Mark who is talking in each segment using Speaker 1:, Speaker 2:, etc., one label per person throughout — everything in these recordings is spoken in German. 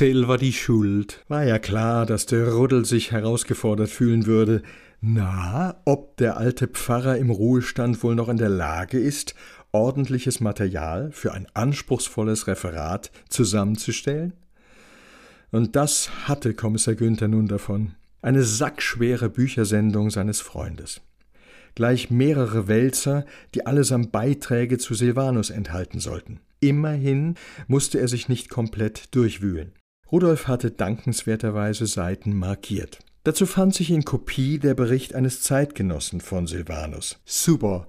Speaker 1: selber die Schuld. War ja klar, dass der Ruddel sich herausgefordert fühlen würde. Na, ob der alte Pfarrer im Ruhestand wohl noch in der Lage ist, ordentliches Material für ein anspruchsvolles Referat zusammenzustellen? Und das hatte Kommissar Günther nun davon. Eine sackschwere Büchersendung seines Freundes. Gleich mehrere Wälzer, die allesamt Beiträge zu Silvanus enthalten sollten. Immerhin musste er sich nicht komplett durchwühlen. Rudolf hatte dankenswerterweise Seiten markiert. Dazu fand sich in Kopie der Bericht eines Zeitgenossen von Silvanus. Super.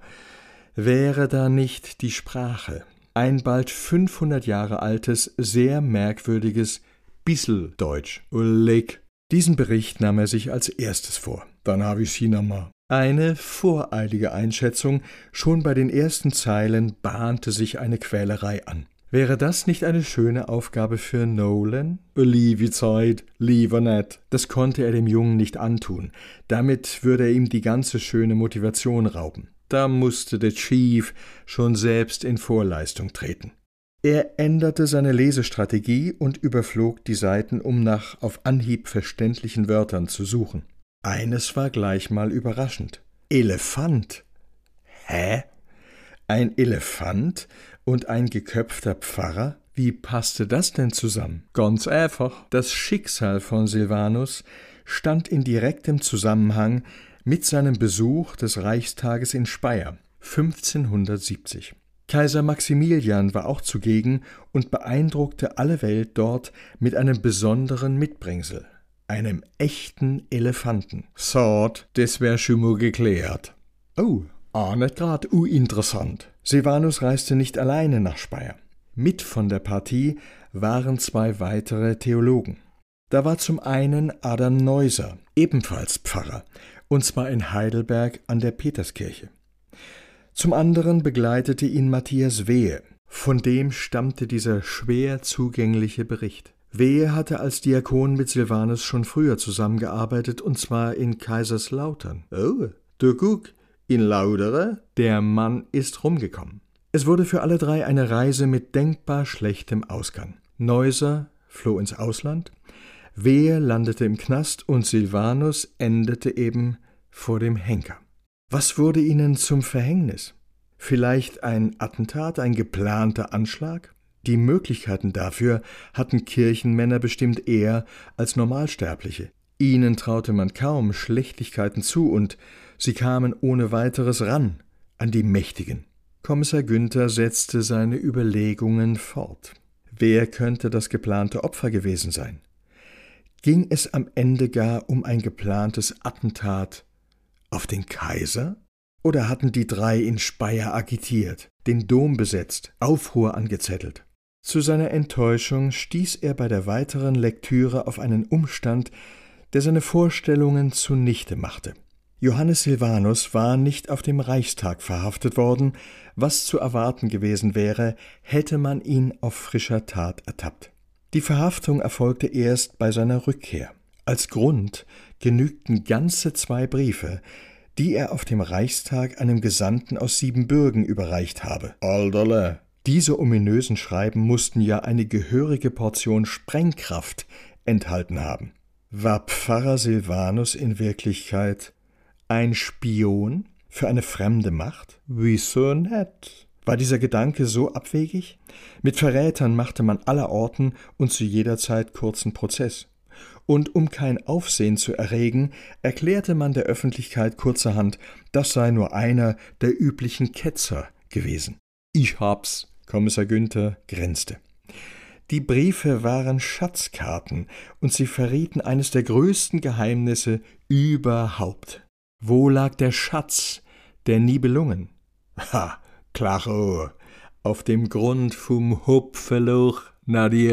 Speaker 1: Wäre da nicht die Sprache? Ein bald 500 Jahre altes, sehr merkwürdiges Bisseldeutsch. Ullig. Diesen Bericht nahm er sich als erstes vor. Dann habe ich's hinammer. Eine voreilige Einschätzung, schon bei den ersten Zeilen bahnte sich eine Quälerei an. Wäre das nicht eine schöne Aufgabe für Nolan? Liebe Zeit, lieber nett. Das konnte er dem Jungen nicht antun. Damit würde er ihm die ganze schöne Motivation rauben. Da musste der Chief schon selbst in Vorleistung treten. Er änderte seine Lesestrategie und überflog die Seiten, um nach auf Anhieb verständlichen Wörtern zu suchen. Eines war gleich mal überraschend. Elefant. Hä? Ein Elefant und ein geköpfter Pfarrer? Wie passte das denn zusammen? Ganz einfach. Das Schicksal von Silvanus stand in direktem Zusammenhang mit seinem Besuch des Reichstages in Speyer 1570. Kaiser Maximilian war auch zugegen und beeindruckte alle Welt dort mit einem besonderen Mitbringsel einem echten Elefanten. Sort, das wär schon mal geklärt. Oh, ah, nicht grad uinteressant. Silvanus reiste nicht alleine nach Speyer. Mit von der Partie waren zwei weitere Theologen. Da war zum einen Adam Neuser, ebenfalls Pfarrer, und zwar in Heidelberg an der Peterskirche. Zum anderen begleitete ihn Matthias Wehe, von dem stammte dieser schwer zugängliche Bericht. Wehe hatte als Diakon mit Silvanus schon früher zusammengearbeitet, und zwar in Kaiserslautern. Oh, du guck, in Laudere? Der Mann ist rumgekommen. Es wurde für alle drei eine Reise mit denkbar schlechtem Ausgang. Neuser floh ins Ausland, Wehe landete im Knast und Silvanus endete eben vor dem Henker. Was wurde ihnen zum Verhängnis? Vielleicht ein Attentat, ein geplanter Anschlag? Die Möglichkeiten dafür hatten Kirchenmänner bestimmt eher als Normalsterbliche. Ihnen traute man kaum Schlechtigkeiten zu, und sie kamen ohne weiteres ran an die Mächtigen. Kommissar Günther setzte seine Überlegungen fort. Wer könnte das geplante Opfer gewesen sein? Ging es am Ende gar um ein geplantes Attentat auf den Kaiser? Oder hatten die drei in Speyer agitiert, den Dom besetzt, Aufruhr angezettelt? Zu seiner Enttäuschung stieß er bei der weiteren Lektüre auf einen Umstand, der seine Vorstellungen zunichte machte. Johannes Silvanus war nicht auf dem Reichstag verhaftet worden, was zu erwarten gewesen wäre, hätte man ihn auf frischer Tat ertappt. Die Verhaftung erfolgte erst bei seiner Rückkehr. Als Grund genügten ganze zwei Briefe, die er auf dem Reichstag einem Gesandten aus Siebenbürgen überreicht habe. Alterle, diese ominösen Schreiben mussten ja eine gehörige Portion Sprengkraft enthalten haben. War Pfarrer Silvanus in Wirklichkeit ein Spion für eine fremde Macht? Wieso nett? War dieser Gedanke so abwegig? Mit Verrätern machte man allerorten und zu jeder Zeit kurzen Prozess. Und um kein Aufsehen zu erregen, erklärte man der Öffentlichkeit kurzerhand, das sei nur einer der üblichen Ketzer gewesen. Ich hab's Kommissar Günther grinste. Die Briefe waren Schatzkarten, und sie verrieten eines der größten Geheimnisse überhaupt. Wo lag der Schatz der Nibelungen? Ha, klaro, auf dem Grund vom Hupfeluch, na die